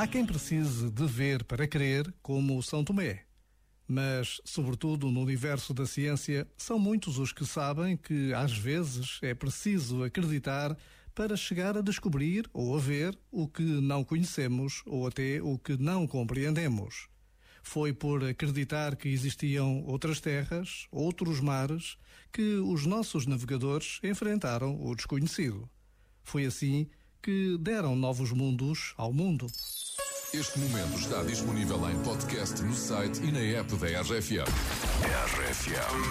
Há quem precise de ver para crer, como São Tomé. Mas, sobretudo no universo da ciência, são muitos os que sabem que, às vezes, é preciso acreditar para chegar a descobrir ou a ver o que não conhecemos ou até o que não compreendemos. Foi por acreditar que existiam outras terras, outros mares, que os nossos navegadores enfrentaram o desconhecido. Foi assim que deram novos mundos ao mundo. Este momento está disponível em podcast no site e na app da RFM. RFM.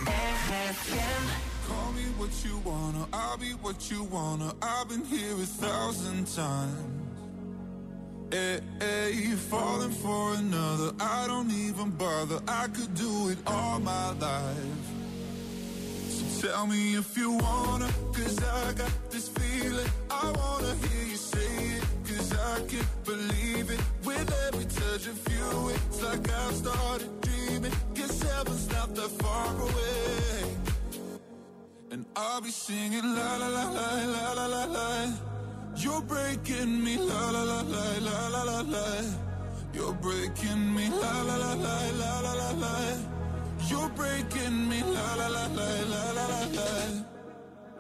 Call me what you wanna, I'll be what you wanna. I've been here a thousand times. Hey, hey, falling for another, I don't even bother. I could do it all my life. So tell me if you wanna, cause I got this feeling. I wanna hear you say it, cause I can't believe it. With every touch of you, it's like I've started dreaming. Guess heaven's not that far away. And I'll be singing la la la la la la la la. You're breaking me la la la la la la la la. You're breaking me la la la la la la la la. You're breaking me la la la la la la la la.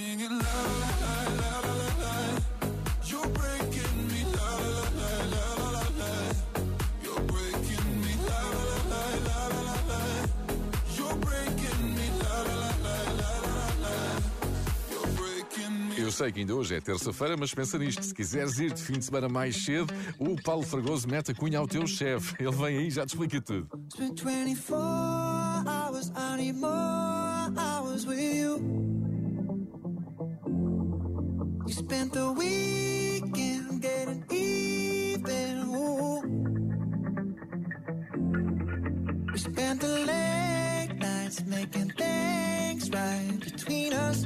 singing la la la la la la la. You're breaking me la la la la la la la. You're breaking me la la la la la la la. You're breaking me la la la la la la la. Me. Eu sei que ainda hoje é terça-feira, mas pensa nisto. Se quiseres ir de fim de semana mais cedo, o Paulo Fragoso mete a cunha ao teu chefe. Ele vem aí e já te explica tudo. Spent 24 hours, I need more hours with you. Spent the weekend getting even. Ooh. We spent the late nights making things right between us.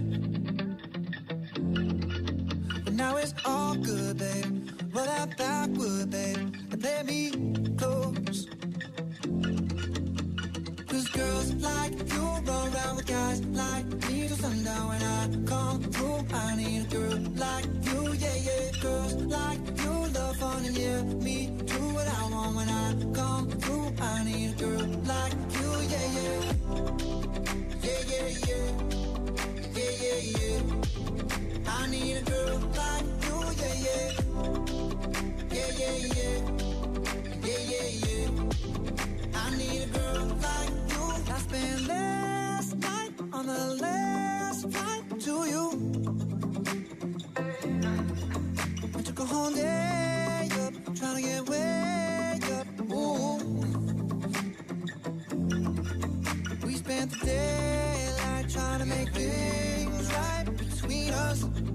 Spent the daylight trying to make things right between us.